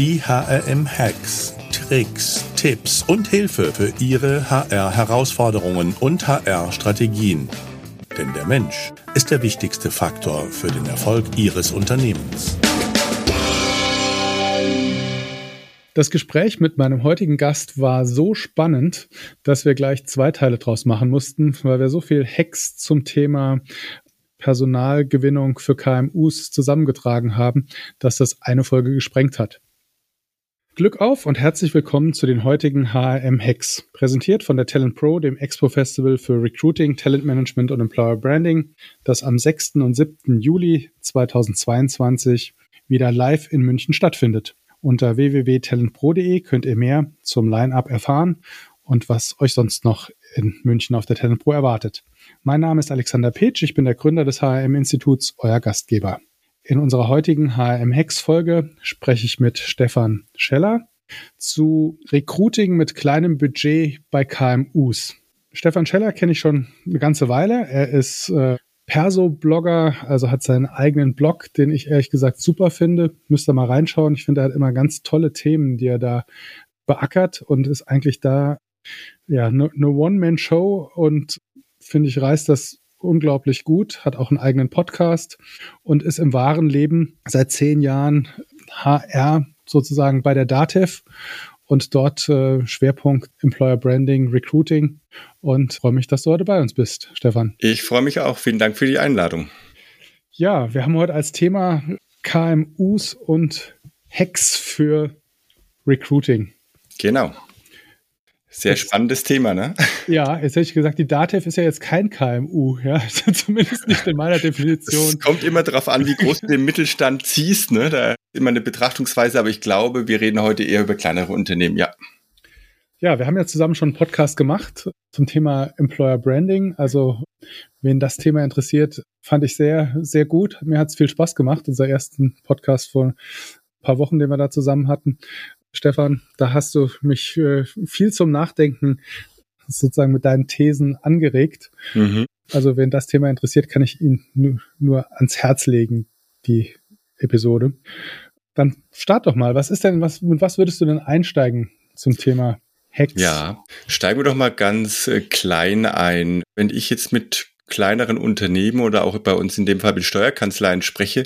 Die HRM-Hacks, Tricks, Tipps und Hilfe für Ihre HR-Herausforderungen und HR-Strategien. Denn der Mensch ist der wichtigste Faktor für den Erfolg Ihres Unternehmens. Das Gespräch mit meinem heutigen Gast war so spannend, dass wir gleich zwei Teile draus machen mussten, weil wir so viel Hacks zum Thema Personalgewinnung für KMUs zusammengetragen haben, dass das eine Folge gesprengt hat. Glück auf und herzlich willkommen zu den heutigen HRM Hacks, präsentiert von der Talent Pro, dem Expo Festival für Recruiting, Talent Management und Employer Branding, das am 6. und 7. Juli 2022 wieder live in München stattfindet. Unter www.talentpro.de könnt ihr mehr zum Line-up erfahren und was euch sonst noch in München auf der Talent Pro erwartet. Mein Name ist Alexander Petsch, ich bin der Gründer des HRM-Instituts, euer Gastgeber. In unserer heutigen HRM-Hex-Folge spreche ich mit Stefan Scheller zu Recruiting mit kleinem Budget bei KMUs. Stefan Scheller kenne ich schon eine ganze Weile. Er ist äh, Perso-Blogger, also hat seinen eigenen Blog, den ich ehrlich gesagt super finde. Müsst ihr mal reinschauen. Ich finde, er hat immer ganz tolle Themen, die er da beackert und ist eigentlich da ja eine ne One-Man-Show und finde ich reißt das unglaublich gut, hat auch einen eigenen Podcast und ist im wahren Leben seit zehn Jahren HR sozusagen bei der DATEV und dort äh, Schwerpunkt Employer Branding, Recruiting und freue mich, dass du heute bei uns bist, Stefan. Ich freue mich auch. Vielen Dank für die Einladung. Ja, wir haben heute als Thema KMUs und Hacks für Recruiting. Genau. Sehr jetzt, spannendes Thema, ne? Ja, jetzt hätte ich gesagt, die DATEV ist ja jetzt kein KMU, ja, zumindest nicht in meiner Definition. Es kommt immer darauf an, wie groß du den Mittelstand ziehst, ne? Da ist immer eine Betrachtungsweise, aber ich glaube, wir reden heute eher über kleinere Unternehmen, ja. Ja, wir haben ja zusammen schon einen Podcast gemacht zum Thema Employer Branding. Also, wen das Thema interessiert, fand ich sehr, sehr gut. Mir hat es viel Spaß gemacht, unser ersten Podcast vor ein paar Wochen, den wir da zusammen hatten. Stefan, da hast du mich äh, viel zum Nachdenken sozusagen mit deinen Thesen angeregt. Mhm. Also wenn das Thema interessiert, kann ich ihn nur, nur ans Herz legen, die Episode. Dann start doch mal. Was ist denn, was, mit was würdest du denn einsteigen zum Thema Hacks? Ja, steigen wir doch mal ganz äh, klein ein. Wenn ich jetzt mit kleineren Unternehmen oder auch bei uns in dem Fall mit Steuerkanzleien spreche,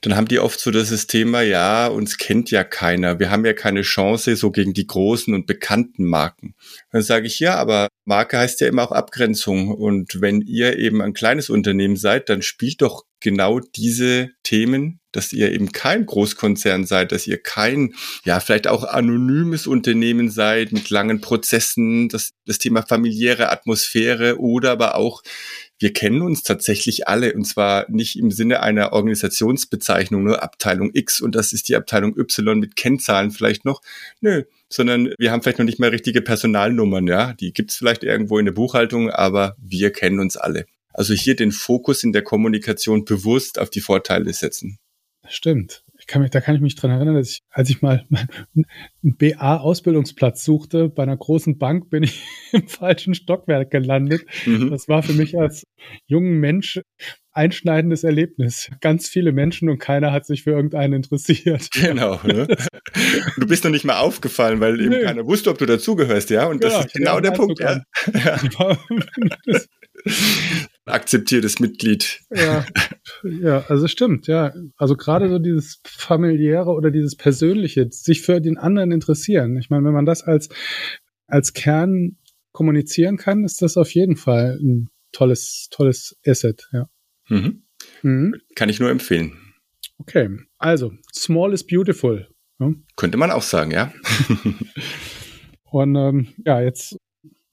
dann haben die oft so das Thema, ja, uns kennt ja keiner. Wir haben ja keine Chance so gegen die großen und bekannten Marken. Dann sage ich, ja, aber Marke heißt ja immer auch Abgrenzung. Und wenn ihr eben ein kleines Unternehmen seid, dann spielt doch genau diese Themen, dass ihr eben kein Großkonzern seid, dass ihr kein, ja, vielleicht auch anonymes Unternehmen seid mit langen Prozessen, das, das Thema familiäre Atmosphäre oder aber auch wir kennen uns tatsächlich alle und zwar nicht im Sinne einer Organisationsbezeichnung, nur Abteilung X und das ist die Abteilung Y mit Kennzahlen vielleicht noch. Nö, sondern wir haben vielleicht noch nicht mal richtige Personalnummern, ja. Die gibt's vielleicht irgendwo in der Buchhaltung, aber wir kennen uns alle. Also hier den Fokus in der Kommunikation bewusst auf die Vorteile setzen. Stimmt kann mich, da kann ich mich dran erinnern, dass ich, als ich mal einen BA-Ausbildungsplatz suchte, bei einer großen Bank bin ich im falschen Stockwerk gelandet. Mhm. Das war für mich als jungen Mensch einschneidendes Erlebnis. Ganz viele Menschen und keiner hat sich für irgendeinen interessiert. Genau. Ne? Du bist noch nicht mal aufgefallen, weil eben Nö. keiner wusste, ob du dazugehörst, ja? Und das ja, ist genau der Punkt. Ja. ja. Akzeptiertes Mitglied. Ja, ja, also stimmt, ja. Also gerade so dieses familiäre oder dieses persönliche, sich für den anderen interessieren. Ich meine, wenn man das als, als Kern kommunizieren kann, ist das auf jeden Fall ein tolles, tolles Asset, ja. Mhm. Mhm. Kann ich nur empfehlen. Okay, also, small is beautiful. Ja? Könnte man auch sagen, ja. Und ähm, ja, jetzt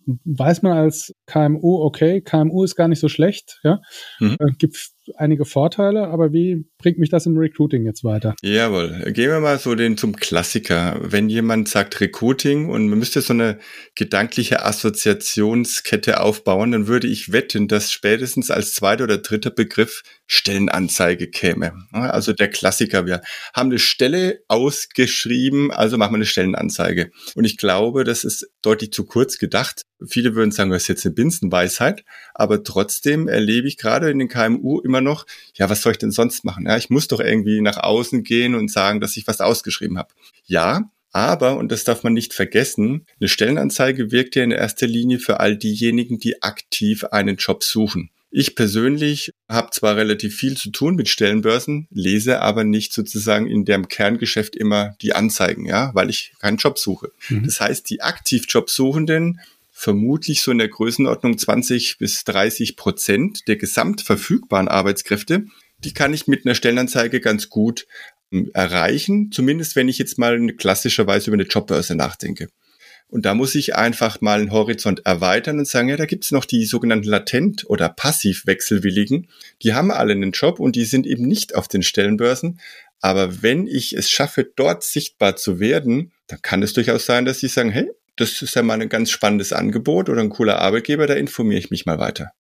weiß man als KMU, okay, KMU ist gar nicht so schlecht, ja, mhm. äh, gibt einige Vorteile, aber wie bringt mich das im Recruiting jetzt weiter? Jawohl, gehen wir mal so den zum Klassiker. Wenn jemand sagt Recruiting und man müsste so eine gedankliche Assoziationskette aufbauen, dann würde ich wetten, dass spätestens als zweiter oder dritter Begriff Stellenanzeige käme. Also der Klassiker, wir haben eine Stelle ausgeschrieben, also machen wir eine Stellenanzeige. Und ich glaube, das ist deutlich zu kurz gedacht. Viele würden sagen, das ist jetzt eine Binsenweisheit, aber trotzdem erlebe ich gerade in den KMU immer immer noch, ja, was soll ich denn sonst machen? Ja, ich muss doch irgendwie nach außen gehen und sagen, dass ich was ausgeschrieben habe. Ja, aber, und das darf man nicht vergessen, eine Stellenanzeige wirkt ja in erster Linie für all diejenigen, die aktiv einen Job suchen. Ich persönlich habe zwar relativ viel zu tun mit Stellenbörsen, lese aber nicht sozusagen in dem Kerngeschäft immer die Anzeigen, ja, weil ich keinen Job suche. Mhm. Das heißt, die aktiv Jobsuchenden vermutlich so in der Größenordnung 20 bis 30 Prozent der gesamt verfügbaren Arbeitskräfte, die kann ich mit einer Stellenanzeige ganz gut ähm, erreichen, zumindest wenn ich jetzt mal klassischerweise über eine Jobbörse nachdenke. Und da muss ich einfach mal einen Horizont erweitern und sagen, ja, da gibt's noch die sogenannten Latent- oder Passiv-Wechselwilligen. Die haben alle einen Job und die sind eben nicht auf den Stellenbörsen. Aber wenn ich es schaffe, dort sichtbar zu werden, dann kann es durchaus sein, dass sie sagen, hey, das ist ja mal ein ganz spannendes Angebot oder ein cooler Arbeitgeber, da informiere ich mich mal weiter.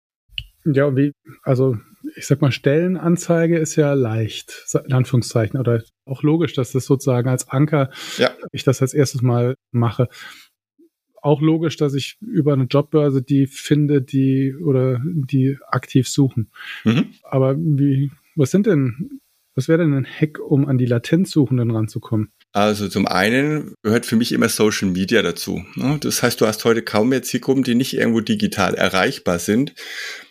Ja, wie, also ich sag mal, Stellenanzeige ist ja leicht, in Anführungszeichen, oder auch logisch, dass das sozusagen als Anker ja. ich das als erstes mal mache auch logisch, dass ich über eine Jobbörse die finde, die oder die aktiv suchen. Mhm. Aber wie, was sind denn, was wäre denn ein Hack, um an die Latenzsuchenden ranzukommen? Also zum einen gehört für mich immer Social Media dazu. Ne? Das heißt, du hast heute kaum mehr Zielgruppen, die nicht irgendwo digital erreichbar sind.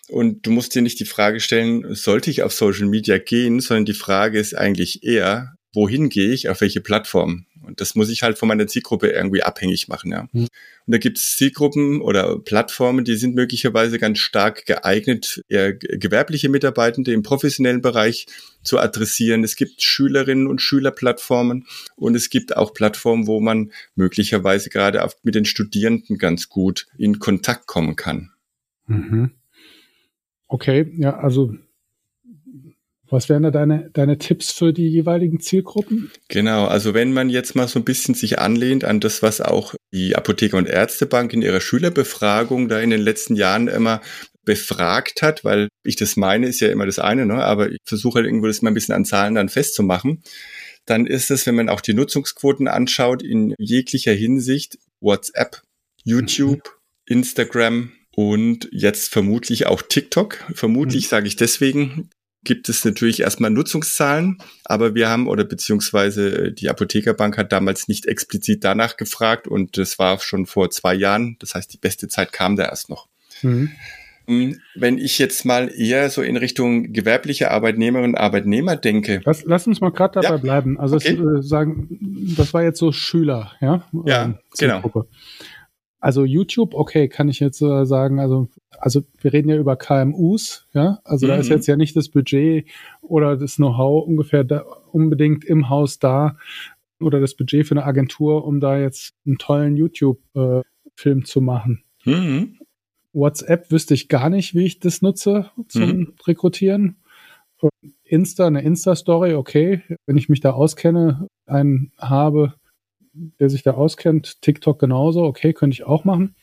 Und du musst dir nicht die Frage stellen, sollte ich auf Social Media gehen, sondern die Frage ist eigentlich eher, wohin gehe ich, auf welche Plattform? Und das muss ich halt von meiner Zielgruppe irgendwie abhängig machen, ja. Mhm. Und da gibt es Zielgruppen oder Plattformen, die sind möglicherweise ganz stark geeignet, eher gewerbliche Mitarbeitende im professionellen Bereich zu adressieren. Es gibt Schülerinnen und Schülerplattformen und es gibt auch Plattformen, wo man möglicherweise gerade mit den Studierenden ganz gut in Kontakt kommen kann. Mhm. Okay, ja, also was wären da deine, deine Tipps für die jeweiligen Zielgruppen? Genau, also wenn man jetzt mal so ein bisschen sich anlehnt an das, was auch die Apotheker- und Ärztebank in ihrer Schülerbefragung da in den letzten Jahren immer befragt hat, weil ich das meine, ist ja immer das eine, ne? aber ich versuche halt irgendwo das mal ein bisschen an Zahlen dann festzumachen, dann ist es, wenn man auch die Nutzungsquoten anschaut, in jeglicher Hinsicht WhatsApp, YouTube, mhm. Instagram, und jetzt vermutlich auch TikTok. Vermutlich mhm. sage ich deswegen, gibt es natürlich erstmal Nutzungszahlen, aber wir haben oder beziehungsweise die Apothekerbank hat damals nicht explizit danach gefragt und das war schon vor zwei Jahren. Das heißt, die beste Zeit kam da erst noch. Mhm. Hm, wenn ich jetzt mal eher so in Richtung gewerbliche Arbeitnehmerinnen und Arbeitnehmer denke. Lass, lass uns mal gerade dabei ja. bleiben. Also okay. es, äh, sagen, das war jetzt so Schüler, ja? Ja, ähm, genau. Also YouTube, okay, kann ich jetzt äh, sagen, also, also wir reden ja über KMUs, ja, also mhm. da ist mhm. jetzt ja nicht das Budget oder das Know-how ungefähr da, unbedingt im Haus da oder das Budget für eine Agentur, um da jetzt einen tollen YouTube-Film äh, zu machen. Mhm. WhatsApp wüsste ich gar nicht, wie ich das nutze zum mhm. Rekrutieren. Insta, eine Insta-Story, okay, wenn ich mich da auskenne, einen habe, der sich da auskennt, TikTok genauso, okay, könnte ich auch machen.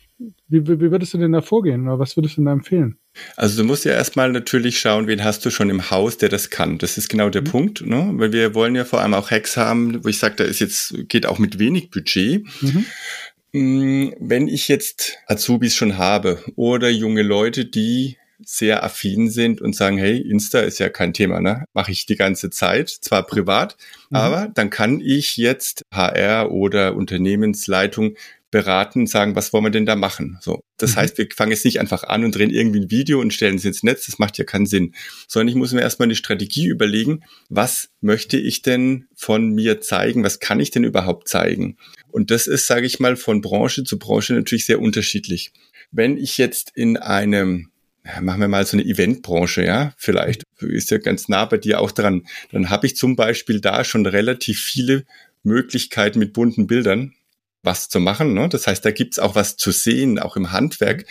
Wie, wie, würdest du denn da vorgehen oder was würdest du denn da empfehlen? Also du musst ja erstmal natürlich schauen, wen hast du schon im Haus, der das kann. Das ist genau der mhm. Punkt, ne? weil wir wollen ja vor allem auch Hacks haben, wo ich sage, da ist jetzt, geht auch mit wenig Budget. Mhm. Mm, wenn ich jetzt Azubis schon habe oder junge Leute, die sehr affin sind und sagen, hey, Insta ist ja kein Thema, ne? Mache ich die ganze Zeit, zwar privat, mhm. aber dann kann ich jetzt HR oder Unternehmensleitung beraten, sagen, was wollen wir denn da machen? So. Das mhm. heißt, wir fangen jetzt nicht einfach an und drehen irgendwie ein Video und stellen es ins Netz. Das macht ja keinen Sinn. Sondern ich muss mir erstmal eine Strategie überlegen. Was möchte ich denn von mir zeigen? Was kann ich denn überhaupt zeigen? Und das ist, sage ich mal, von Branche zu Branche natürlich sehr unterschiedlich. Wenn ich jetzt in einem machen wir mal so eine Eventbranche, ja, vielleicht ist ja ganz nah bei dir auch dran. Dann habe ich zum Beispiel da schon relativ viele Möglichkeiten mit bunten Bildern was zu machen. Ne? Das heißt, da gibt's auch was zu sehen, auch im Handwerk.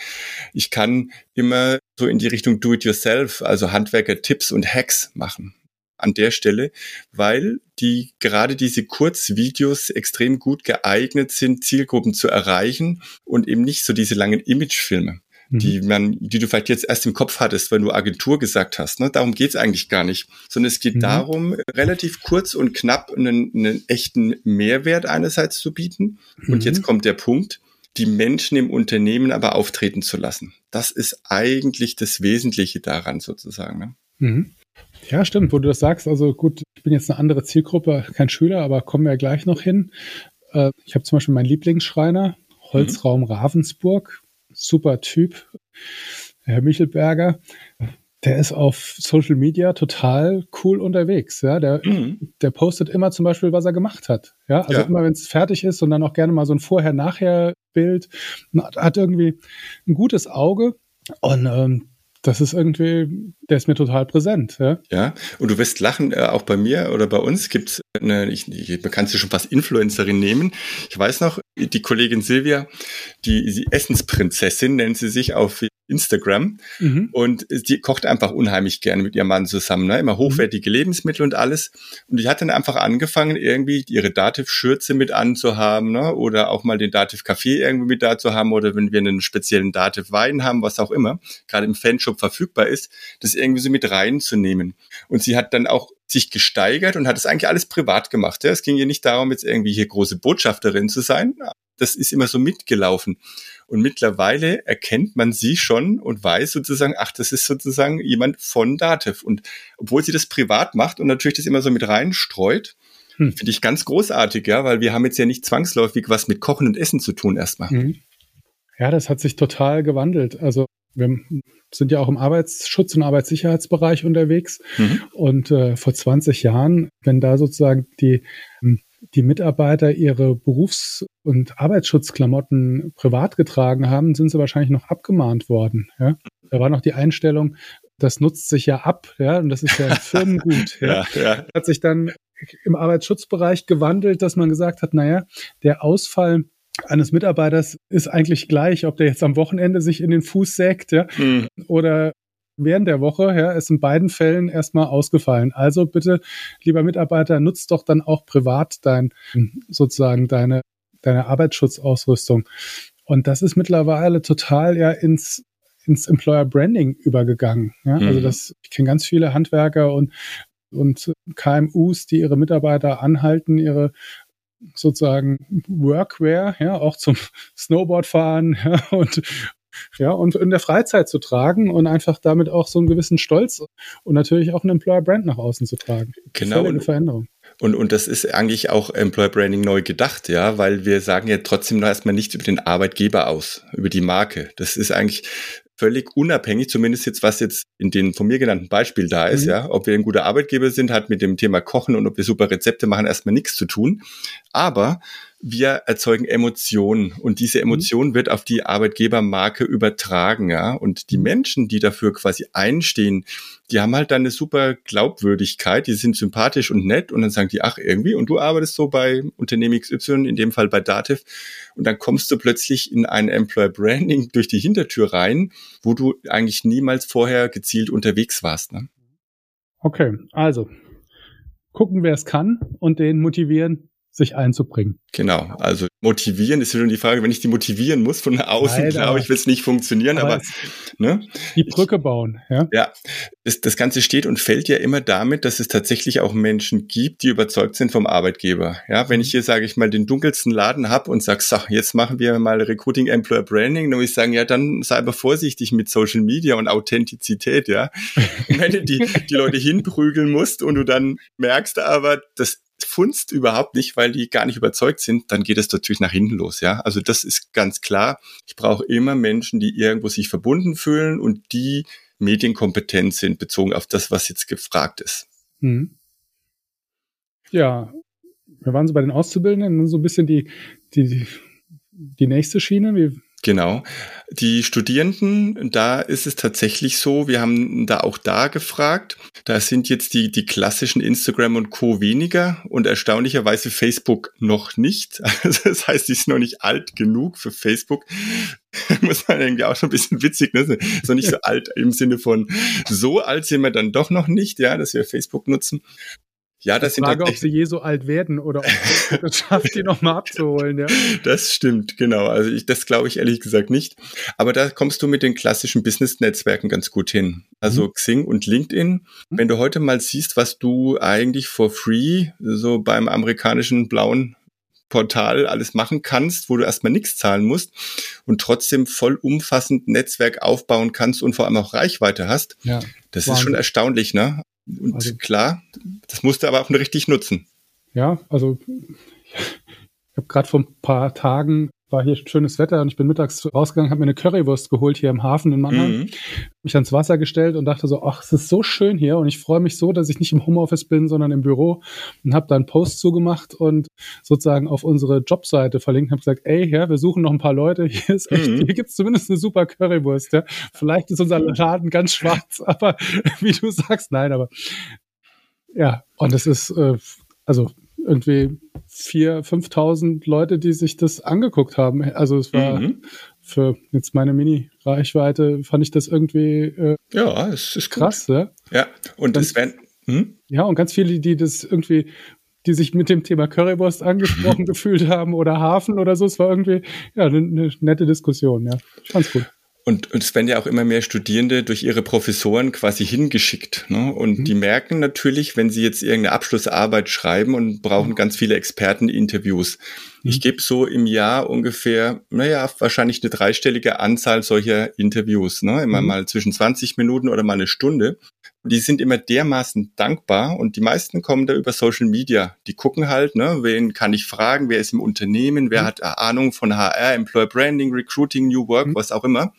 Ich kann immer so in die Richtung Do-it-yourself, also Handwerker-Tipps und Hacks machen an der Stelle, weil die gerade diese Kurzvideos extrem gut geeignet sind, Zielgruppen zu erreichen und eben nicht so diese langen Imagefilme die mhm. man, die du vielleicht jetzt erst im Kopf hattest, wenn du Agentur gesagt hast. Ne? Darum geht's eigentlich gar nicht. Sondern es geht mhm. darum, relativ kurz und knapp einen, einen echten Mehrwert einerseits zu bieten. Mhm. Und jetzt kommt der Punkt, die Menschen im Unternehmen aber auftreten zu lassen. Das ist eigentlich das Wesentliche daran sozusagen. Ne? Mhm. Ja, stimmt, wo du das sagst. Also gut, ich bin jetzt eine andere Zielgruppe, kein Schüler, aber kommen wir gleich noch hin. Äh, ich habe zum Beispiel meinen Lieblingsschreiner, Holzraum. Ravensburg, super Typ, Herr Michelberger. Der ist auf Social Media total cool unterwegs. Ja, der, mhm. der postet immer zum Beispiel, was er gemacht hat. Ja, also ja. immer, wenn es fertig ist und dann auch gerne mal so ein Vorher-Nachher-Bild. Hat irgendwie ein gutes Auge und ähm, das ist irgendwie, der ist mir total präsent. Ja, ja. und du wirst lachen, äh, auch bei mir oder bei uns gibt es eine, ich, ich, man kann sie schon fast Influencerin nehmen. Ich weiß noch, die Kollegin Silvia, die, die Essensprinzessin nennt sie sich auf Instagram mhm. und die kocht einfach unheimlich gerne mit ihrem Mann zusammen, ne? immer hochwertige mhm. Lebensmittel und alles. Und die hat dann einfach angefangen, irgendwie ihre Dativ-Schürze mit anzuhaben ne? oder auch mal den Dativ-Kaffee irgendwie mit da zu haben oder wenn wir einen speziellen Dativ-Wein haben, was auch immer, gerade im Fanshop verfügbar ist, das irgendwie so mit reinzunehmen. Und sie hat dann auch sich gesteigert und hat es eigentlich alles privat gemacht. Ja? Es ging ihr nicht darum, jetzt irgendwie hier große Botschafterin zu sein. Das ist immer so mitgelaufen. Und mittlerweile erkennt man sie schon und weiß sozusagen, ach, das ist sozusagen jemand von Dativ. Und obwohl sie das privat macht und natürlich das immer so mit reinstreut, hm. finde ich ganz großartig, ja, weil wir haben jetzt ja nicht zwangsläufig was mit Kochen und Essen zu tun erstmal. Mhm. Ja, das hat sich total gewandelt. Also wir sind ja auch im Arbeitsschutz- und Arbeitssicherheitsbereich unterwegs. Mhm. Und äh, vor 20 Jahren, wenn da sozusagen die hm, die Mitarbeiter ihre Berufs- und Arbeitsschutzklamotten privat getragen haben, sind sie wahrscheinlich noch abgemahnt worden. Ja? Da war noch die Einstellung, das nutzt sich ja ab, ja, und das ist ja Firmengut. ja. ja, ja. Hat sich dann im Arbeitsschutzbereich gewandelt, dass man gesagt hat, naja, der Ausfall eines Mitarbeiters ist eigentlich gleich, ob der jetzt am Wochenende sich in den Fuß sägt, ja, mhm. oder während der Woche, ja, ist in beiden Fällen erstmal ausgefallen. Also bitte, lieber Mitarbeiter, nutzt doch dann auch privat dein, sozusagen deine, deine Arbeitsschutzausrüstung. Und das ist mittlerweile total ja ins, ins Employer Branding übergegangen. Ja? Also mhm. Also das, ich kenne ganz viele Handwerker und, und KMUs, die ihre Mitarbeiter anhalten, ihre sozusagen Workwear, ja, auch zum Snowboardfahren ja, und, ja, und in der Freizeit zu tragen und einfach damit auch so einen gewissen Stolz und natürlich auch einen Employer Brand nach außen zu tragen. Genau. Eine Veränderung. Und, und das ist eigentlich auch Employer Branding neu gedacht, ja, weil wir sagen ja trotzdem noch erstmal nichts über den Arbeitgeber aus, über die Marke. Das ist eigentlich völlig unabhängig, zumindest jetzt, was jetzt in den von mir genannten Beispiel da ist, mhm. ja. Ob wir ein guter Arbeitgeber sind, hat mit dem Thema Kochen und ob wir super Rezepte machen, erstmal nichts zu tun. Aber wir erzeugen Emotionen und diese mhm. Emotion wird auf die Arbeitgebermarke übertragen, ja. Und die mhm. Menschen, die dafür quasi einstehen, die haben halt dann eine super Glaubwürdigkeit, die sind sympathisch und nett und dann sagen die, ach, irgendwie, und du arbeitest so bei Unternehmen XY, in dem Fall bei Dativ, und dann kommst du plötzlich in ein Employer Branding durch die Hintertür rein, wo du eigentlich niemals vorher gezielt unterwegs warst. Ne? Okay, also gucken, wer es kann und den motivieren, sich einzubringen. Genau, also motivieren ist schon die Frage, wenn ich die motivieren muss von außen, glaube ich, wird es nicht funktionieren, aber, aber ne? die Brücke bauen, ja. Ja, das, das Ganze steht und fällt ja immer damit, dass es tatsächlich auch Menschen gibt, die überzeugt sind vom Arbeitgeber. Ja, wenn ich hier, sage ich mal, den dunkelsten Laden habe und sage, so, jetzt machen wir mal Recruiting Employer Branding, dann muss ich sagen, ja, dann sei aber vorsichtig mit Social Media und Authentizität, ja. wenn du die, die Leute hinprügeln musst und du dann merkst aber, das funzt überhaupt nicht, weil die gar nicht überzeugt sind, dann geht es natürlich nach hinten los, ja. Also das ist ganz klar. Ich brauche immer Menschen, die irgendwo sich verbunden fühlen und die medienkompetent sind, bezogen auf das, was jetzt gefragt ist. Hm. Ja, wir waren so bei den Auszubildenden, so ein bisschen die, die, die nächste Schiene. Wie, Genau. Die Studierenden, da ist es tatsächlich so, wir haben da auch da gefragt, da sind jetzt die, die klassischen Instagram und Co. weniger und erstaunlicherweise Facebook noch nicht. Also das heißt, die sind noch nicht alt genug für Facebook. Muss man irgendwie auch schon ein bisschen witzig, ne? Noch nicht so alt im Sinne von so alt sind wir dann doch noch nicht, ja, dass wir Facebook nutzen. Ja, das sind Frage, ob sie je so alt werden oder ob es schafft, die nochmal abzuholen. Ja. Das stimmt, genau. Also ich, das glaube ich ehrlich gesagt nicht. Aber da kommst du mit den klassischen Business-Netzwerken ganz gut hin. Also mhm. Xing und LinkedIn. Mhm. Wenn du heute mal siehst, was du eigentlich for free so beim amerikanischen blauen Portal alles machen kannst, wo du erstmal nichts zahlen musst und trotzdem vollumfassend Netzwerk aufbauen kannst und vor allem auch Reichweite hast. Ja, das Wahnsinn. ist schon erstaunlich, ne? Und also, klar, das musst du aber auch richtig nutzen. Ja, also ich habe gerade vor ein paar Tagen war hier schönes Wetter und ich bin mittags rausgegangen, habe mir eine Currywurst geholt hier im Hafen in Mannheim, mhm. mich ans Wasser gestellt und dachte so, ach, es ist so schön hier und ich freue mich so, dass ich nicht im Homeoffice bin, sondern im Büro und habe da einen Post zugemacht und sozusagen auf unsere Jobseite verlinkt, habe gesagt, ey, ja, wir suchen noch ein paar Leute, hier ist echt, mhm. hier gibt's zumindest eine super Currywurst, ja. Vielleicht ist unser Laden ganz schwarz, aber wie du sagst, nein, aber ja, und es ist, äh, also irgendwie vier, 5.000 Leute, die sich das angeguckt haben. Also es war mhm. für jetzt meine Mini-Reichweite, fand ich das irgendwie äh, ja, es ist krass. Gut. Ja, ja. und es werden hm? ja und ganz viele, die das irgendwie die sich mit dem Thema Currywurst angesprochen gefühlt haben oder Hafen oder so. Es war irgendwie ja eine, eine nette Diskussion. Ja, ich fand's gut. Und, und es werden ja auch immer mehr Studierende durch ihre Professoren quasi hingeschickt. Ne? Und mhm. die merken natürlich, wenn sie jetzt irgendeine Abschlussarbeit schreiben und brauchen mhm. ganz viele Experteninterviews. Mhm. Ich gebe so im Jahr ungefähr, naja, wahrscheinlich eine dreistellige Anzahl solcher Interviews. Ne? Immer mhm. mal zwischen 20 Minuten oder mal eine Stunde die sind immer dermaßen dankbar und die meisten kommen da über Social Media. Die gucken halt, ne, wen kann ich fragen, wer ist im Unternehmen, wer mhm. hat Ahnung von HR, Employer Branding, Recruiting, New Work, mhm. was auch immer.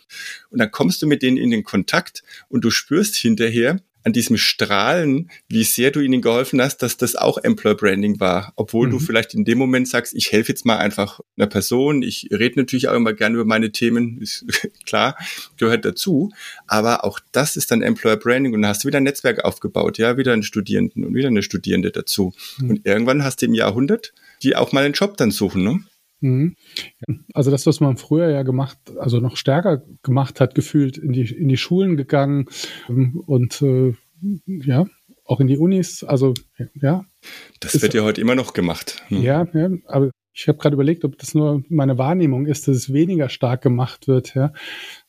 Und dann kommst du mit denen in den Kontakt und du spürst hinterher, an diesem Strahlen, wie sehr du ihnen geholfen hast, dass das auch Employer Branding war. Obwohl mhm. du vielleicht in dem Moment sagst, ich helfe jetzt mal einfach einer Person. Ich rede natürlich auch immer gerne über meine Themen, ist klar, gehört dazu. Aber auch das ist dann Employer Branding und dann hast du wieder ein Netzwerk aufgebaut, ja, wieder einen Studierenden und wieder eine Studierende dazu. Mhm. Und irgendwann hast du im Jahrhundert, die auch mal einen Job dann suchen, ne? Mhm. Also das, was man früher ja gemacht, also noch stärker gemacht hat, gefühlt in die, in die Schulen gegangen ähm, und äh, ja, auch in die Unis. Also ja. Das ist, wird ja heute immer noch gemacht. Ne? Ja, ja, aber ich habe gerade überlegt, ob das nur meine Wahrnehmung ist, dass es weniger stark gemacht wird. Ja,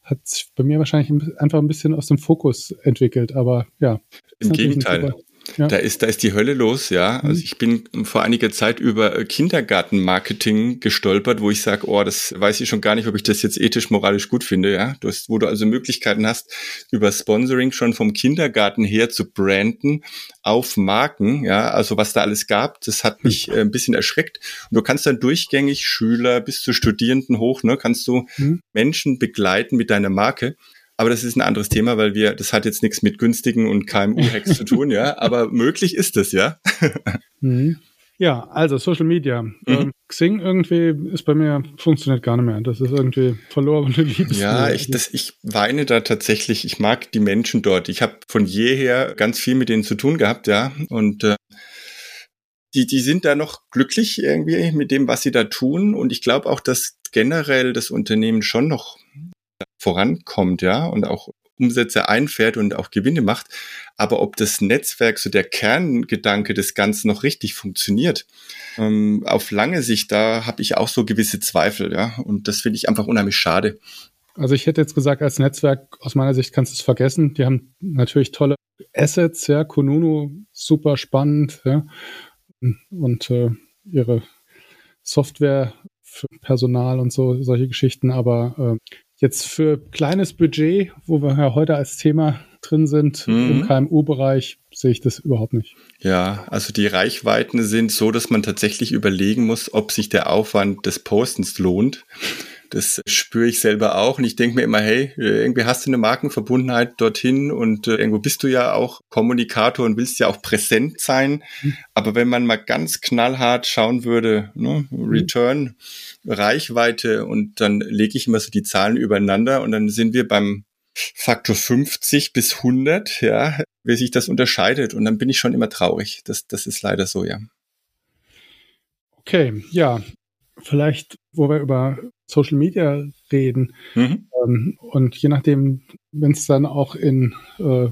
hat sich bei mir wahrscheinlich einfach ein bisschen aus dem Fokus entwickelt. Aber ja. Im Gegenteil. Ja. Da ist, da ist die Hölle los, ja. Also mhm. ich bin vor einiger Zeit über Kindergartenmarketing gestolpert, wo ich sage, oh, das weiß ich schon gar nicht, ob ich das jetzt ethisch, moralisch gut finde, ja. Du hast, wo du also Möglichkeiten hast, über Sponsoring schon vom Kindergarten her zu branden auf Marken, ja. Also was da alles gab, das hat mich mhm. ein bisschen erschreckt. Und du kannst dann durchgängig Schüler bis zu Studierenden hoch, ne, kannst du mhm. Menschen begleiten mit deiner Marke. Aber das ist ein anderes Thema, weil wir, das hat jetzt nichts mit günstigen und KMU-Hacks zu tun, ja. Aber möglich ist es, ja. Mhm. Ja, also Social Media. Mhm. Ähm, Xing irgendwie ist bei mir, funktioniert gar nicht mehr. Das ist irgendwie verlorene Liebes. Ja, ich, das, ich weine da tatsächlich. Ich mag die Menschen dort. Ich habe von jeher ganz viel mit denen zu tun gehabt, ja. Und äh, die, die sind da noch glücklich irgendwie mit dem, was sie da tun. Und ich glaube auch, dass generell das Unternehmen schon noch vorankommt, ja, und auch Umsätze einfährt und auch Gewinne macht. Aber ob das Netzwerk, so der Kerngedanke des Ganzen noch richtig funktioniert, ähm, auf lange Sicht, da habe ich auch so gewisse Zweifel, ja. Und das finde ich einfach unheimlich schade. Also ich hätte jetzt gesagt, als Netzwerk aus meiner Sicht kannst du es vergessen. Die haben natürlich tolle Assets, ja, Kununu, super spannend, ja. Und äh, ihre Software für Personal und so, solche Geschichten, aber äh, Jetzt für kleines Budget, wo wir ja heute als Thema drin sind, mhm. im KMU-Bereich, sehe ich das überhaupt nicht. Ja, also die Reichweiten sind so, dass man tatsächlich überlegen muss, ob sich der Aufwand des Postens lohnt. Das spüre ich selber auch. Und ich denke mir immer, hey, irgendwie hast du eine Markenverbundenheit dorthin und äh, irgendwo bist du ja auch Kommunikator und willst ja auch präsent sein. Mhm. Aber wenn man mal ganz knallhart schauen würde, ne, mhm. Return, Reichweite und dann lege ich immer so die Zahlen übereinander und dann sind wir beim Faktor 50 bis 100, ja, wie sich das unterscheidet. Und dann bin ich schon immer traurig. Das, das ist leider so, ja. Okay, ja. Vielleicht, wo wir über Social Media reden mhm. ähm, und je nachdem, wenn es dann auch in, äh,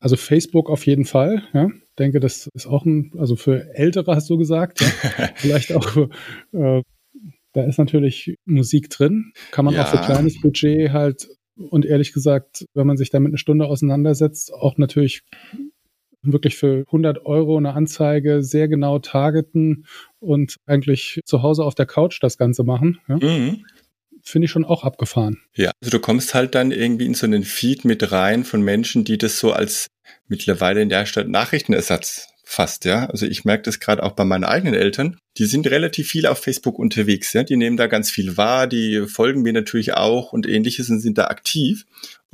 also Facebook auf jeden Fall, ja, denke, das ist auch ein, also für Ältere hast du gesagt, ja, vielleicht auch, äh, da ist natürlich Musik drin, kann man ja. auch für kleines Budget halt und ehrlich gesagt, wenn man sich damit eine Stunde auseinandersetzt, auch natürlich wirklich für 100 Euro eine Anzeige sehr genau targeten und eigentlich zu Hause auf der Couch das Ganze machen. Ja? Mhm. finde ich schon auch abgefahren. Ja, also du kommst halt dann irgendwie in so einen Feed mit rein von Menschen, die das so als mittlerweile in der Stadt Nachrichtenersatz fast, ja. Also ich merke das gerade auch bei meinen eigenen Eltern. Die sind relativ viel auf Facebook unterwegs, ja. Die nehmen da ganz viel wahr, die folgen mir natürlich auch und ähnliches und sind da aktiv.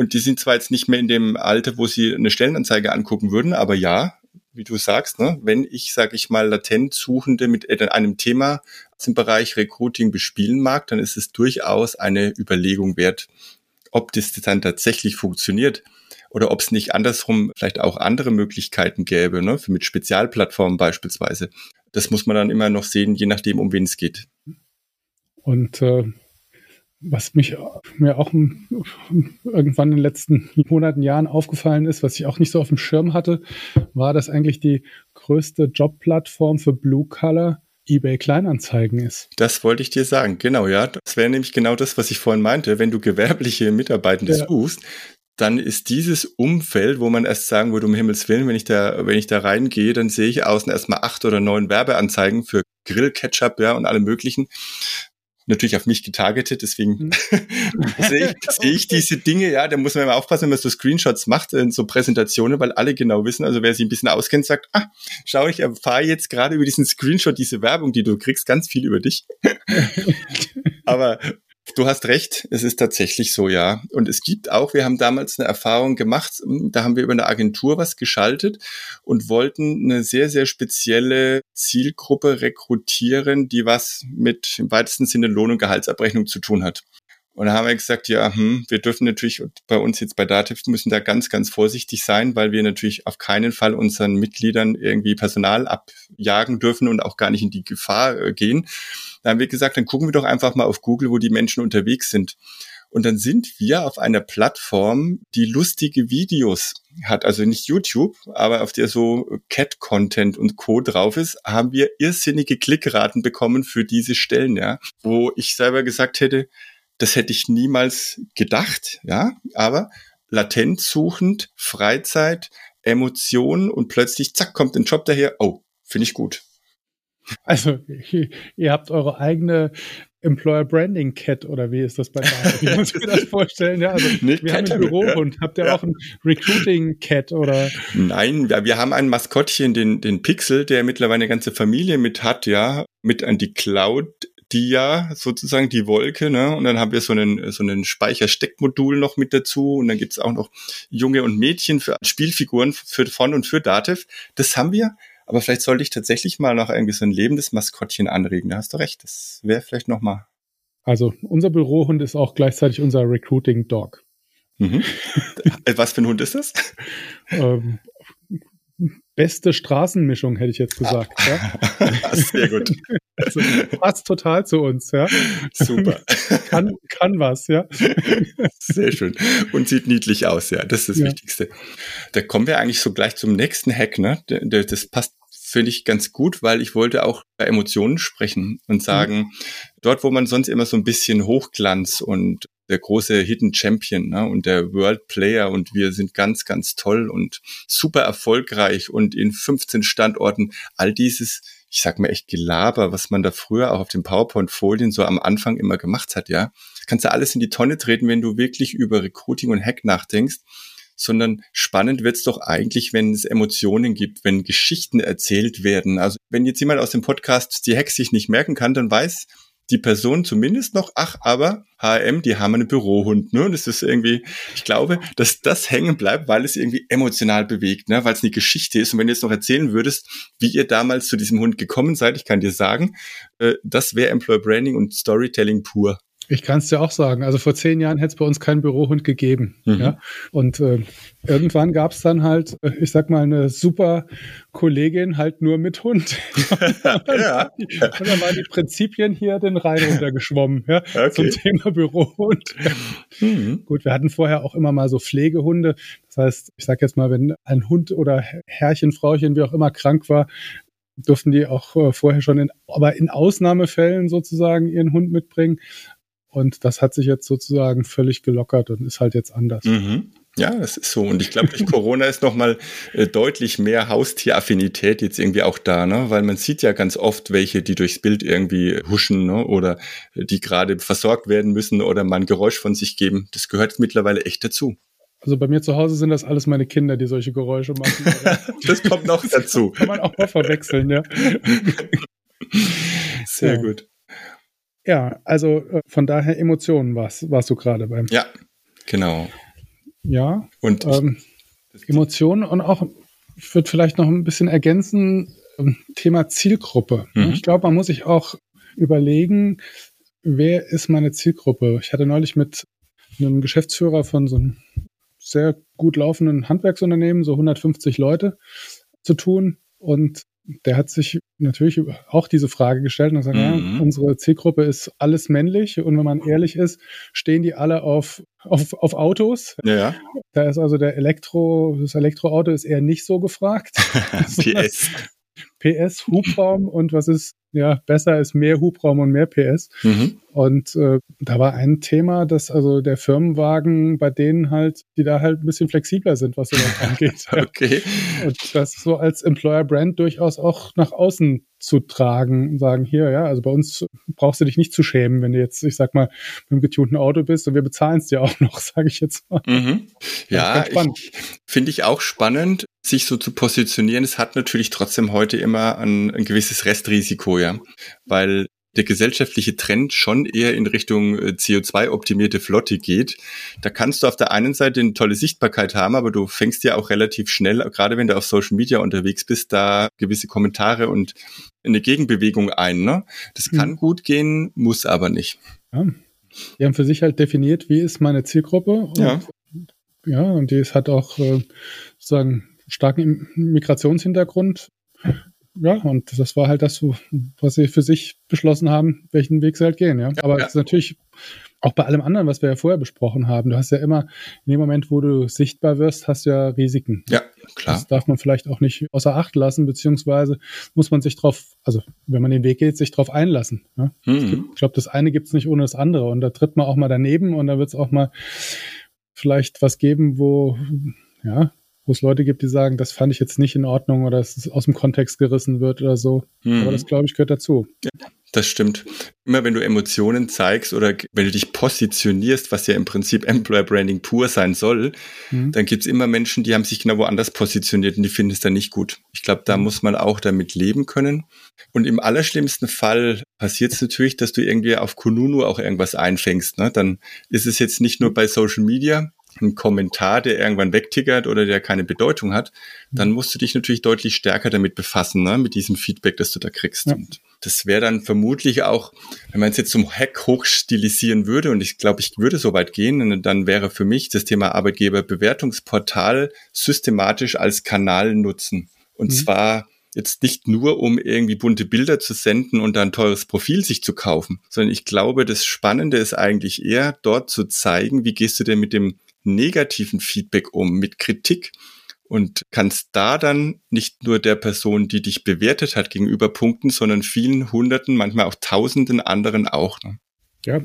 Und die sind zwar jetzt nicht mehr in dem Alter, wo sie eine Stellenanzeige angucken würden, aber ja, wie du sagst, ne, wenn ich, sage ich mal, latent Suchende mit einem Thema im Bereich Recruiting bespielen mag, dann ist es durchaus eine Überlegung wert, ob das dann tatsächlich funktioniert oder ob es nicht andersrum vielleicht auch andere Möglichkeiten gäbe, ne, mit Spezialplattformen beispielsweise. Das muss man dann immer noch sehen, je nachdem, um wen es geht. Und äh, was mich mir auch irgendwann in den letzten Monaten, Jahren aufgefallen ist, was ich auch nicht so auf dem Schirm hatte, war, dass eigentlich die größte Jobplattform für Blue Color eBay Kleinanzeigen ist. Das wollte ich dir sagen, genau, ja. Das wäre nämlich genau das, was ich vorhin meinte. Wenn du gewerbliche Mitarbeitende ja. suchst, dann ist dieses Umfeld, wo man erst sagen würde, um Himmels Willen, wenn ich da, wenn ich da reingehe, dann sehe ich außen erstmal acht oder neun Werbeanzeigen für Grill, Ketchup, ja, und alle möglichen natürlich auf mich getargetet, deswegen mhm. sehe ich, seh ich diese Dinge, ja, da muss man immer aufpassen, wenn man so Screenshots macht in so Präsentationen, weil alle genau wissen, also wer sich ein bisschen auskennt, sagt, ah, schau, ich erfahre jetzt gerade über diesen Screenshot diese Werbung, die du kriegst, ganz viel über dich. Aber Du hast recht, es ist tatsächlich so, ja. Und es gibt auch, wir haben damals eine Erfahrung gemacht, hm, da haben wir über eine Agentur was geschaltet und wollten eine sehr, sehr spezielle Zielgruppe rekrutieren, die was mit im weitesten Sinne Lohn- und Gehaltsabrechnung zu tun hat. Und da haben wir gesagt, ja, hm, wir dürfen natürlich bei uns jetzt bei Dativ müssen da ganz, ganz vorsichtig sein, weil wir natürlich auf keinen Fall unseren Mitgliedern irgendwie Personal abjagen dürfen und auch gar nicht in die Gefahr äh, gehen. Da haben wir gesagt, dann gucken wir doch einfach mal auf Google, wo die Menschen unterwegs sind. Und dann sind wir auf einer Plattform, die lustige Videos hat, also nicht YouTube, aber auf der so Cat-Content und Co. drauf ist, haben wir irrsinnige Klickraten bekommen für diese Stellen, ja, wo ich selber gesagt hätte, das hätte ich niemals gedacht, ja, aber latent suchend, Freizeit, Emotionen und plötzlich, zack, kommt ein Job daher, oh, finde ich gut. Also, ihr habt eure eigene Employer Branding Cat oder wie ist das bei Wie muss ich mir das vorstellen? Ja, also wir Cat haben ein Bürohund. Habt ihr ja. auch ein Recruiting Cat oder? Nein, wir, wir haben ein Maskottchen, den, den Pixel, der mittlerweile eine ganze Familie mit hat, ja, mit an die Cloud die ja sozusagen die Wolke, ne? Und dann haben wir so einen, so einen Speichersteckmodul noch mit dazu und dann gibt's auch noch Junge und Mädchen für Spielfiguren für von und für Dativ. Das haben wir, aber vielleicht sollte ich tatsächlich mal noch irgendwie so ein lebendes Maskottchen anregen. Da hast du recht. Das wäre vielleicht noch mal. Also unser Bürohund ist auch gleichzeitig unser Recruiting Dog. Mhm. Was für ein Hund ist das? ähm, beste Straßenmischung, hätte ich jetzt gesagt. ja. Sehr gut. Also, passt total zu uns, ja. Super. kann, kann was, ja. Sehr schön. Und sieht niedlich aus, ja. Das ist das ja. Wichtigste. Da kommen wir eigentlich so gleich zum nächsten Hack, ne? Das passt finde ich ganz gut, weil ich wollte auch bei Emotionen sprechen und sagen, mhm. dort, wo man sonst immer so ein bisschen Hochglanz und der große Hidden Champion ne, und der World Player. Und wir sind ganz, ganz toll und super erfolgreich und in 15 Standorten, all dieses, ich sag mal echt Gelaber, was man da früher auch auf den PowerPoint-Folien so am Anfang immer gemacht hat, ja, kannst du alles in die Tonne treten, wenn du wirklich über Recruiting und Hack nachdenkst. Sondern spannend wird's doch eigentlich, wenn es Emotionen gibt, wenn Geschichten erzählt werden. Also wenn jetzt jemand aus dem Podcast die Hex sich nicht merken kann, dann weiß die Person zumindest noch, ach, aber HM, die haben einen Bürohund, ne? Und es ist irgendwie, ich glaube, dass das hängen bleibt, weil es irgendwie emotional bewegt, ne? Weil es eine Geschichte ist. Und wenn du jetzt noch erzählen würdest, wie ihr damals zu diesem Hund gekommen seid, ich kann dir sagen, äh, das wäre Employer Branding und Storytelling pur. Ich kann es dir auch sagen. Also vor zehn Jahren hätte es bei uns keinen Bürohund gegeben. Mhm. Ja? Und äh, irgendwann gab es dann halt, äh, ich sag mal, eine super Kollegin halt nur mit Hund. ja. Und dann waren die Prinzipien hier den Rhein runtergeschwommen ja? Okay. zum Thema Bürohund. Mhm. Gut, wir hatten vorher auch immer mal so Pflegehunde. Das heißt, ich sag jetzt mal, wenn ein Hund oder Herrchen, Frauchen, wie auch immer krank war, durften die auch äh, vorher schon in, aber in Ausnahmefällen sozusagen ihren Hund mitbringen. Und das hat sich jetzt sozusagen völlig gelockert und ist halt jetzt anders. Mhm. Ja, das ist so. Und ich glaube, durch Corona ist nochmal äh, deutlich mehr Haustieraffinität jetzt irgendwie auch da, ne? Weil man sieht ja ganz oft welche, die durchs Bild irgendwie huschen, ne? Oder die gerade versorgt werden müssen oder mal ein Geräusch von sich geben. Das gehört mittlerweile echt dazu. Also bei mir zu Hause sind das alles meine Kinder, die solche Geräusche machen. das kommt noch dazu. Kann man auch mal verwechseln, ja. Sehr ja. gut. Ja, also äh, von daher Emotionen warst, warst du gerade beim. Ja, genau. Ja. Und ähm, Emotionen und auch, ich würde vielleicht noch ein bisschen ergänzen, ähm, Thema Zielgruppe. Mhm. Ich glaube, man muss sich auch überlegen, wer ist meine Zielgruppe? Ich hatte neulich mit einem Geschäftsführer von so einem sehr gut laufenden Handwerksunternehmen, so 150 Leute, zu tun. Und der hat sich natürlich auch diese Frage gestellt und gesagt, mhm. ja, unsere Zielgruppe ist alles männlich und wenn man ehrlich ist, stehen die alle auf, auf, auf Autos. Ja. Da ist also der Elektro, das Elektroauto ist eher nicht so gefragt. PS. PS, Hubraum und was ist ja, besser ist mehr Hubraum und mehr PS. Mhm. Und äh, da war ein Thema, dass also der Firmenwagen bei denen halt, die da halt ein bisschen flexibler sind, was sowas angeht. okay. Und das so als Employer Brand durchaus auch nach außen zu tragen und sagen, hier, ja, also bei uns brauchst du dich nicht zu schämen, wenn du jetzt, ich sag mal, mit einem getunten Auto bist und wir bezahlen es dir auch noch, sage ich jetzt mal. Mhm. Ja, finde ich auch spannend, sich so zu positionieren. Es hat natürlich trotzdem heute immer ein, ein gewisses Restrisiko, ja, weil der gesellschaftliche Trend schon eher in Richtung äh, CO2-optimierte Flotte geht. Da kannst du auf der einen Seite eine tolle Sichtbarkeit haben, aber du fängst ja auch relativ schnell, gerade wenn du auf Social Media unterwegs bist, da gewisse Kommentare und eine Gegenbewegung ein. Ne? Das kann mhm. gut gehen, muss aber nicht. Ja. Die haben für sich halt definiert, wie ist meine Zielgruppe. Und, ja. Ja, und die hat auch äh, sozusagen starken Migrationshintergrund ja, und das war halt das, was sie für sich beschlossen haben, welchen Weg sie halt gehen, ja. Aber ja. es ist natürlich auch bei allem anderen, was wir ja vorher besprochen haben. Du hast ja immer, in dem Moment, wo du sichtbar wirst, hast du ja Risiken. Ja, klar. Das darf man vielleicht auch nicht außer Acht lassen, beziehungsweise muss man sich drauf, also wenn man den Weg geht, sich drauf einlassen. Ja? Mhm. Gibt, ich glaube, das eine gibt's nicht ohne das andere. Und da tritt man auch mal daneben und da wird's auch mal vielleicht was geben, wo, ja, wo es Leute gibt, die sagen, das fand ich jetzt nicht in Ordnung oder es aus dem Kontext gerissen wird oder so. Mhm. Aber das, glaube ich, gehört dazu. Ja, das stimmt. Immer wenn du Emotionen zeigst oder wenn du dich positionierst, was ja im Prinzip Employer Branding pur sein soll, mhm. dann gibt es immer Menschen, die haben sich genau woanders positioniert und die finden es dann nicht gut. Ich glaube, da mhm. muss man auch damit leben können. Und im allerschlimmsten Fall passiert es natürlich, dass du irgendwie auf Kununu auch irgendwas einfängst. Ne? Dann ist es jetzt nicht nur bei Social Media, ein Kommentar, der irgendwann wegtickert oder der keine Bedeutung hat, dann mhm. musst du dich natürlich deutlich stärker damit befassen, ne, mit diesem Feedback, das du da kriegst. Ja. Und das wäre dann vermutlich auch, wenn man es jetzt zum Hack hochstilisieren würde, und ich glaube, ich würde so weit gehen, dann wäre für mich das Thema Arbeitgeberbewertungsportal systematisch als Kanal nutzen. Und mhm. zwar jetzt nicht nur, um irgendwie bunte Bilder zu senden und dann teures Profil sich zu kaufen, sondern ich glaube, das Spannende ist eigentlich eher, dort zu zeigen, wie gehst du denn mit dem negativen Feedback um, mit Kritik und kannst da dann nicht nur der Person, die dich bewertet hat, gegenüber punkten, sondern vielen Hunderten, manchmal auch Tausenden anderen auch. Ne? Ja,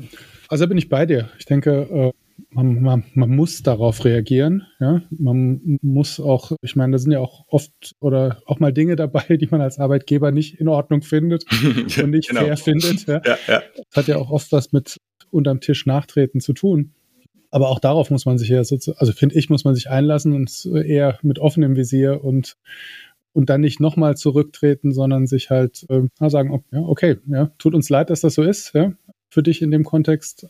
also bin ich bei dir. Ich denke, äh, man, man, man muss darauf reagieren. Ja, man muss auch, ich meine, da sind ja auch oft oder auch mal Dinge dabei, die man als Arbeitgeber nicht in Ordnung findet und nicht genau. fair findet. Ja. Ja, ja. Das hat ja auch oft was mit unterm Tisch nachtreten zu tun. Aber auch darauf muss man sich ja sozusagen, also finde ich, muss man sich einlassen und eher mit offenem Visier und und dann nicht nochmal zurücktreten, sondern sich halt äh, sagen, ja, okay, ja, tut uns leid, dass das so ist, ja, für dich in dem Kontext,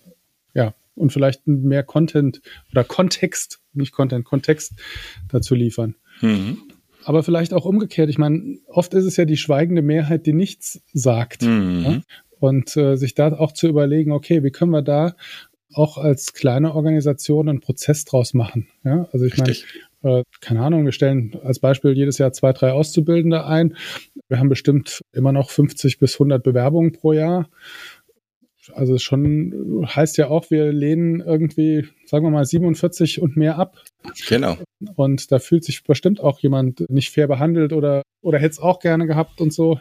ja, und vielleicht mehr Content oder Kontext, nicht Content, Kontext dazu liefern. Mhm. Aber vielleicht auch umgekehrt. Ich meine, oft ist es ja die schweigende Mehrheit, die nichts sagt. Mhm. Ja? Und äh, sich da auch zu überlegen, okay, wie können wir da auch als kleine Organisation einen Prozess draus machen. Ja, also ich meine, äh, keine Ahnung, wir stellen als Beispiel jedes Jahr zwei, drei Auszubildende ein. Wir haben bestimmt immer noch 50 bis 100 Bewerbungen pro Jahr. Also schon heißt ja auch, wir lehnen irgendwie, sagen wir mal, 47 und mehr ab. Genau. Und da fühlt sich bestimmt auch jemand nicht fair behandelt oder, oder hätte es auch gerne gehabt und so.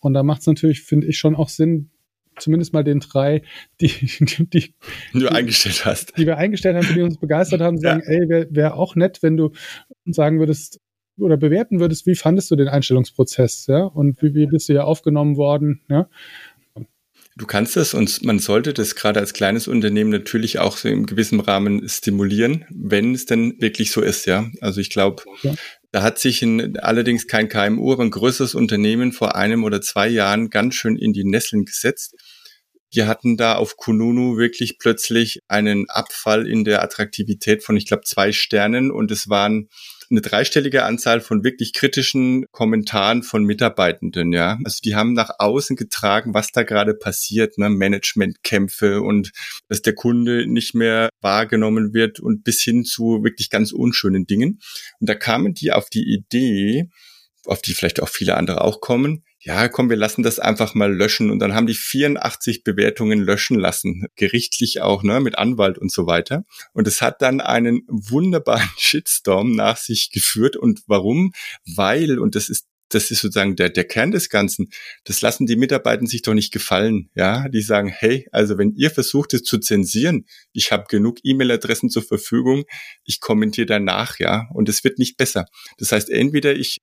Und da macht es natürlich, finde ich, schon auch Sinn, zumindest mal den drei, die, die, die du eingestellt hast. Die wir eingestellt haben, die uns begeistert haben, sagen, ja. ey, wäre wär auch nett, wenn du sagen würdest oder bewerten würdest, wie fandest du den Einstellungsprozess, ja? Und wie, wie bist du ja aufgenommen worden, ja? Du kannst es und man sollte das gerade als kleines Unternehmen natürlich auch so im gewissen Rahmen stimulieren, wenn es denn wirklich so ist, ja. Also ich glaube, ja. Da hat sich ein, allerdings kein KMU, aber ein größeres Unternehmen vor einem oder zwei Jahren ganz schön in die Nesseln gesetzt. Die hatten da auf Kununu wirklich plötzlich einen Abfall in der Attraktivität von, ich glaube, zwei Sternen und es waren eine dreistellige Anzahl von wirklich kritischen Kommentaren von Mitarbeitenden, ja. Also die haben nach außen getragen, was da gerade passiert, ne, Managementkämpfe und dass der Kunde nicht mehr wahrgenommen wird und bis hin zu wirklich ganz unschönen Dingen. Und da kamen die auf die Idee, auf die vielleicht auch viele andere auch kommen, ja, komm, wir lassen das einfach mal löschen. Und dann haben die 84 Bewertungen löschen lassen, gerichtlich auch, ne, mit Anwalt und so weiter. Und es hat dann einen wunderbaren Shitstorm nach sich geführt. Und warum? Weil, und das ist das ist sozusagen der, der Kern des Ganzen. Das lassen die Mitarbeiter sich doch nicht gefallen. Ja, die sagen, hey, also wenn ihr versucht es zu zensieren, ich habe genug E-Mail-Adressen zur Verfügung, ich kommentiere danach, ja, und es wird nicht besser. Das heißt, entweder ich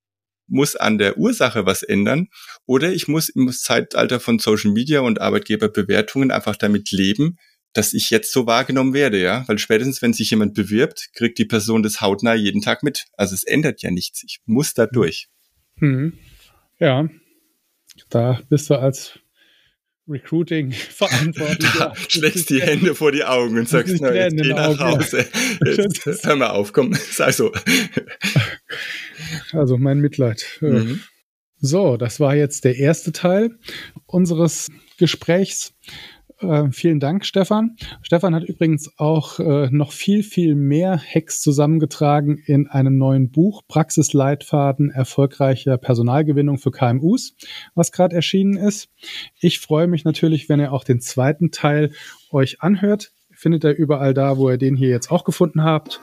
muss an der Ursache was ändern oder ich muss im Zeitalter von Social Media und Arbeitgeberbewertungen einfach damit leben, dass ich jetzt so wahrgenommen werde, ja, weil spätestens, wenn sich jemand bewirbt, kriegt die Person das hautnah jeden Tag mit. Also es ändert ja nichts. Ich muss da durch. Hm. Ja, da bist du als Recruiting verantwortlich. Da schlägst die Hände vor die Augen und sagst, na, jetzt geh nach Hause. Jetzt, hör mal auf, komm, sei so. Also mein Mitleid. Mhm. So, das war jetzt der erste Teil unseres Gesprächs. Äh, vielen Dank, Stefan. Stefan hat übrigens auch äh, noch viel, viel mehr Hacks zusammengetragen in einem neuen Buch, Praxisleitfaden erfolgreicher Personalgewinnung für KMUs, was gerade erschienen ist. Ich freue mich natürlich, wenn ihr auch den zweiten Teil euch anhört findet ihr überall da, wo ihr den hier jetzt auch gefunden habt.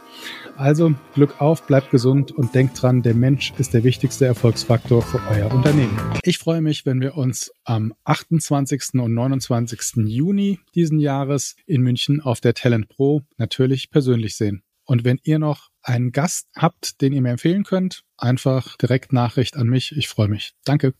Also Glück auf, bleibt gesund und denkt dran, der Mensch ist der wichtigste Erfolgsfaktor für euer Unternehmen. Ich freue mich, wenn wir uns am 28. und 29. Juni diesen Jahres in München auf der Talent Pro natürlich persönlich sehen. Und wenn ihr noch einen Gast habt, den ihr mir empfehlen könnt, einfach direkt Nachricht an mich. Ich freue mich. Danke.